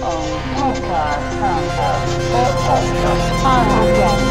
Oh, podcast.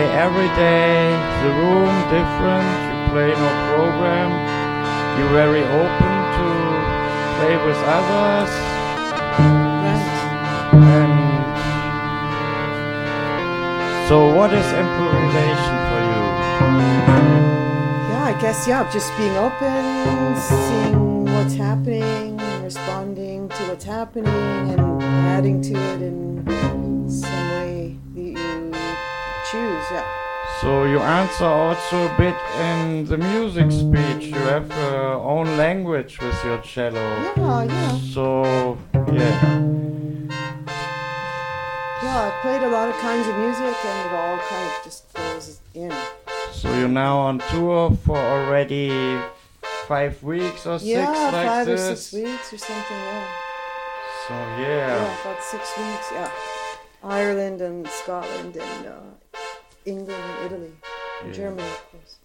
Play every day, the room different, you play no program. You're very open to play with others Right. and so what is improvisation for you? Yeah, I guess, yeah, just being open, seeing what's happening, responding to what's happening, and adding to it in choose. Yeah. So you answer also a bit in the music speech. You have your own language with your cello. Yeah, yeah. So yeah. Yeah, I played a lot of kinds of music, and it all kind of just flows in. So you're now on tour for already five weeks or yeah, six like five this. or six weeks or something, yeah. So Yeah, yeah. about six weeks, yeah. Ireland and Scotland and uh, England and Italy. And Yeah. Germany, of course.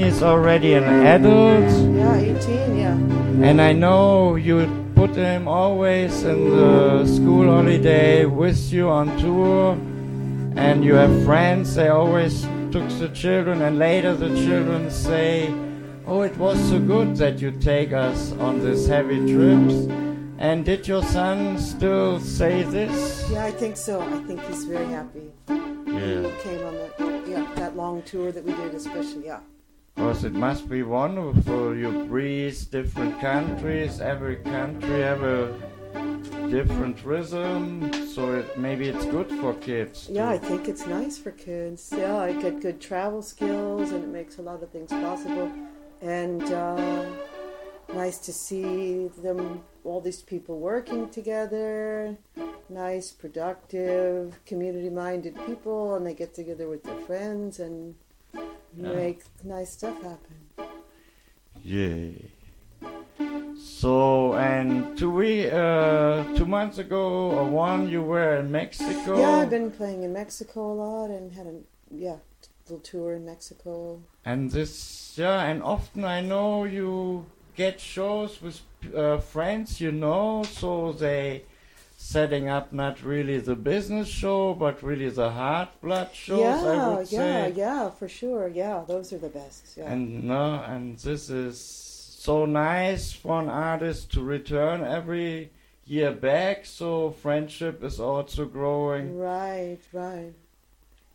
Son, he's already an adult, Yeah, 18, yeah. and I know you put him always in the school holiday with you on tour, and you have friends, they always took the children, and later the children say, Oh, it was so good that you take us on these heavy trips. And did your son still say this? Yeah, I think so. I think he's very happy. Yeah. He came on that, yeah, that long tour that we did, especially, yeah. Because it must be wonderful. You breathe different countries. Every country have a different rhythm. So it, maybe it's good for kids. Yeah, I think it's nice for kids. Yeah, I get good travel skills, and it makes a lot of things possible. And uh, nice to see them, all these people working together. Nice, productive, community-minded people, and they get together with their friends and Yeah. make nice stuff happen. Yeah. So and two we uh two months ago or one you were in Mexico. Yeah, I've been playing in Mexico a lot, and had a yeah little tour in Mexico. And this, yeah, and often I know you get shows with uh, friends you know, so they setting up not really the business show, but really the heart blood shows. Yeah, yeah, say. yeah, for sure. Yeah, those are the best. Yeah. And no, and this is so nice for an artist to return every year back. So friendship is also growing. Right, right.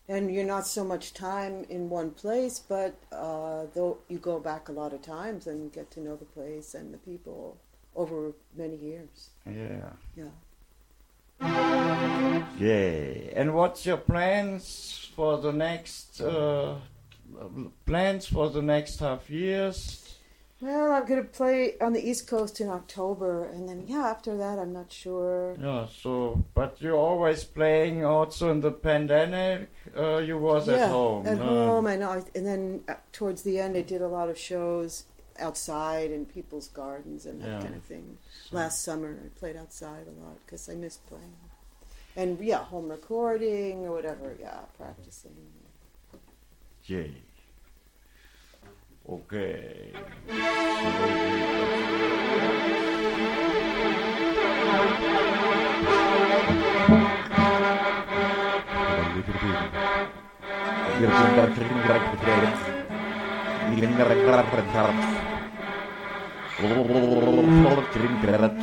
And you're not so much time in one place, but uh, though you go back a lot of times and get to know the place and the people over many years. Yeah. Yeah. Yay. And what's your plans for the next uh, plans for the next half years? Well, I'm gonna play on the East Coast in October, and then yeah, after that, I'm not sure. Yeah, so but you're always playing also in the pandemic. Uh, you was yeah, at home. At no? home, I know. And then uh, towards the end, I did a lot of shows outside in people's gardens and that yeah. kind of thing. Last summer, I played outside a lot because I missed playing. And yeah, home recording or whatever. Yeah, practicing. Yay. Okay. Kirim deret.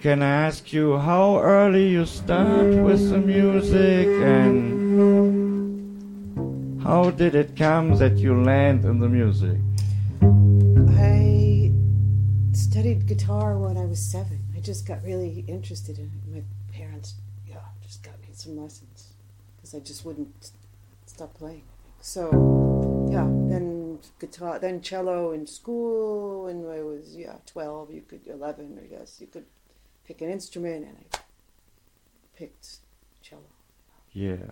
Can I ask you how early you start with the music and how did it come that you land in the music? I studied guitar when I was seven. I just got really interested in it. My parents, yeah, just got me some lessons because I just wouldn't stop playing. So, yeah, then guitar, then cello in school. When I was yeah twelve, you could eleven, I guess you could pick an instrument, and I picked cello Yeah.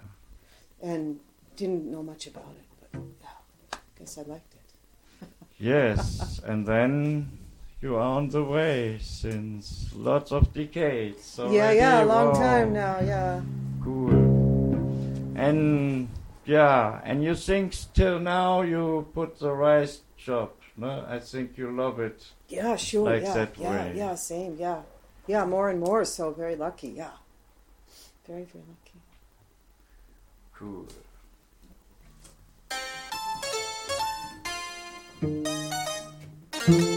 and didn't know much about it, but yeah, I guess I liked it. Yes, and then you are on the way since lots of decades. So yeah, yeah, a long wow. time now. Yeah. Cool. And yeah, and you think till now you put the rice job, no? I think you love it. Yeah, sure. Like yeah, that yeah, way. yeah, same. Yeah, yeah, more and more. So very lucky. Yeah, very very lucky. Cool. Yeah,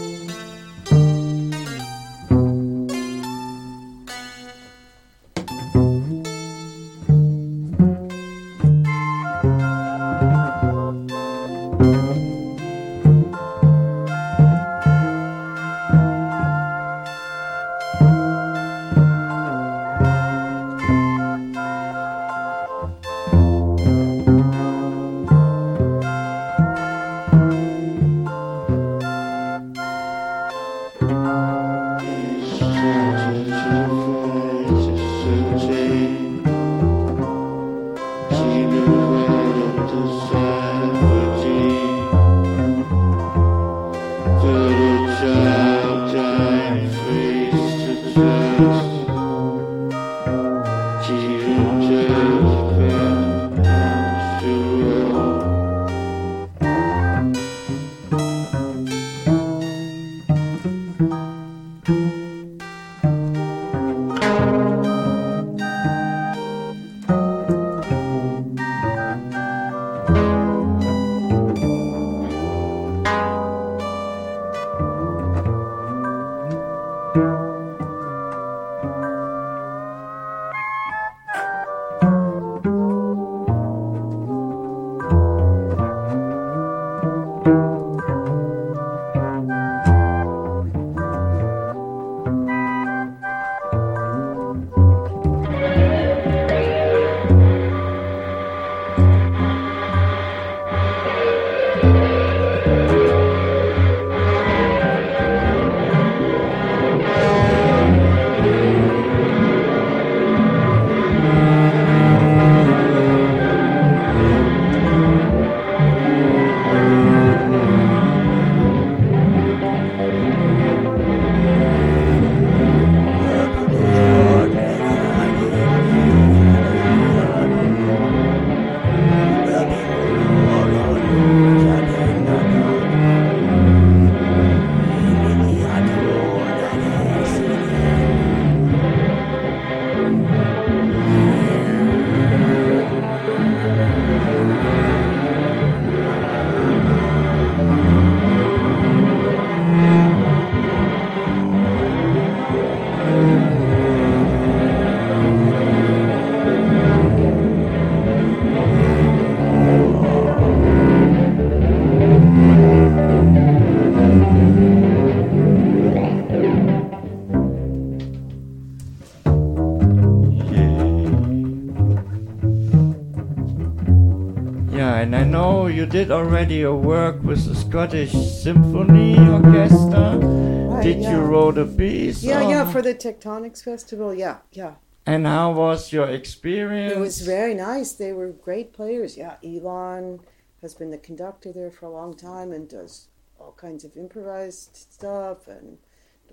and I know you did already your work with the Scottish Symphony Orchestra. Right, did yeah. you wrote a piece? Yeah, yeah, for the Tectonics Festival. Yeah, yeah. And how was your experience? It was very nice. They were great players. Yeah, Ilan has been the conductor there for a long time and does all kinds of improvised stuff and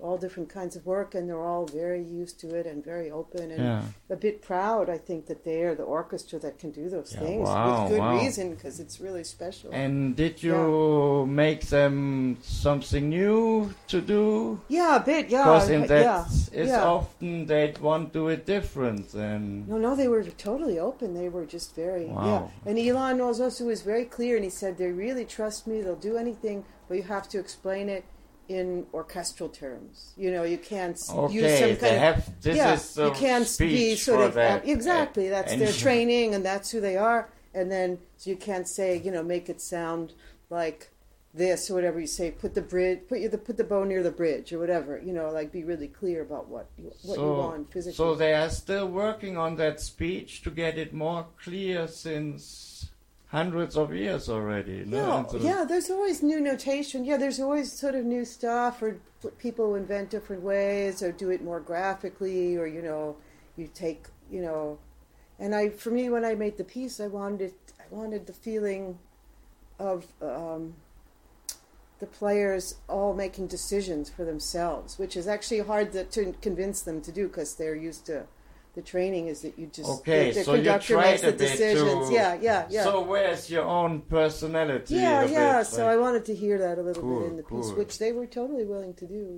all different kinds of work. And they're all very used to it and very open and Yeah. a bit proud. I think that they are the orchestra that can do those Yeah, things wow, with good wow. reason because it's really special. And did you make them something new to do? yeah, a bit. Yeah, Because in that yeah, it's yeah. often they want to do it different And No, no, they were totally open. They were just very Wow. yeah. And Ilan was also was very clear, and he said they really trust me. They'll do anything, but you have to explain it in orchestral terms. You know, you can't s- use some kind they of have. This yeah, you can't be sort of that. Uh, exactly. Uh, that's And- their training, and that's who they are. And then so you can't say, you know, make it sound like this or whatever you say. Put the bridge, put you the put the bow near the bridge or whatever. You know, like be really clear about what you, what so, you want physically. So they are still working on that speech to get it more clear since hundreds of years already. no? Yeah, yeah. There's always new notation. Yeah, there's always sort of new stuff, or people invent different ways, or do it more graphically, or you know, you take you know, and I for me when I made the piece, I wanted I wanted the feeling of um, the players all making decisions for themselves, which is actually hard to, to convince them to do because they're used to. The training is that you just Okay, the, the so conductor tried makes the decisions. to- Yeah, yeah, yeah. So where's your own personality? Yeah, yeah. bit, So like- I wanted to hear that a little Cool, bit in the piece, which they were totally willing to do.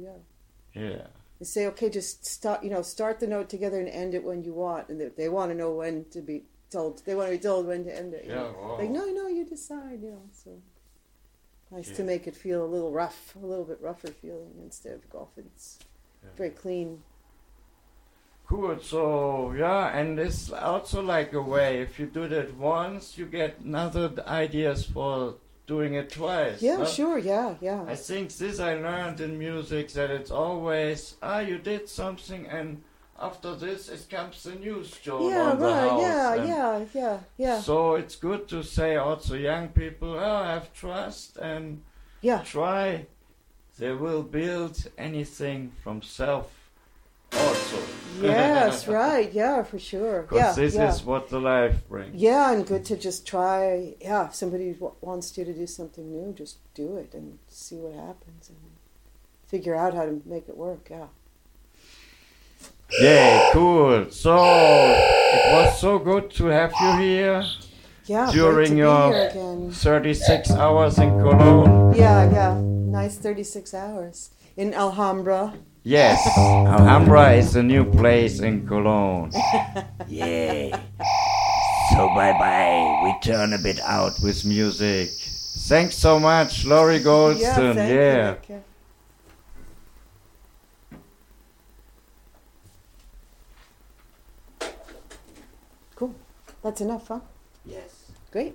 Yeah, yeah. they say, okay, just start. You know, start the note together and end it when you want, and they, they want to know when to be told. They want to be told when to end it. Yeah, wow. Like no, no, you decide. You know, so nice to make it feel a little rough, a little bit rougher feeling instead of golf. It's Yeah. very clean. Cool. So yeah, and it's also like a way. If you do that once, you get another ideas for doing it twice. Yeah, no? sure. Yeah, yeah. I think this I learned in music that it's always ah you did something and after this it comes the news show yeah, on the right. house. Yeah, and yeah, yeah, yeah, So it's good to say also young people oh have trust and yeah. try. They will build anything from self also. Yes, right. Yeah, for sure. Because Yeah, this yeah. is what the life brings. Yeah, and good to just try. Yeah, if somebody w- wants you to do something new, just do it and see what happens and figure out how to make it work. Yeah. Yeah, cool. So it was so good to have you here Yeah. During your- be here again. 36 hours in Cologne. Yeah, yeah. Nice 36 hours in Alhambra. Yes, Alhambra is a new place in Cologne. yeah. So bye bye. We turn a bit out with music. Thanks so much, Lori Yeah, Goldston. thank you, yeah. Nick, yeah. Cool. That's enough, huh? Yes. Great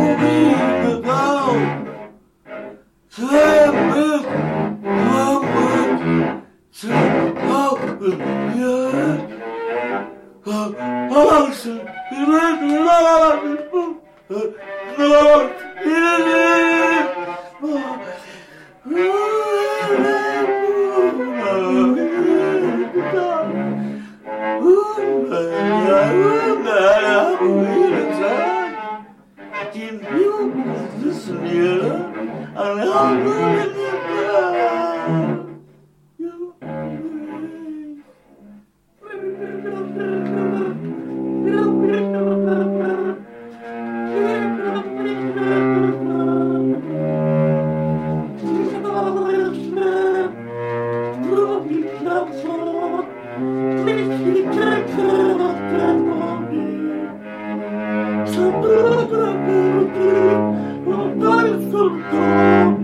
will be. Thank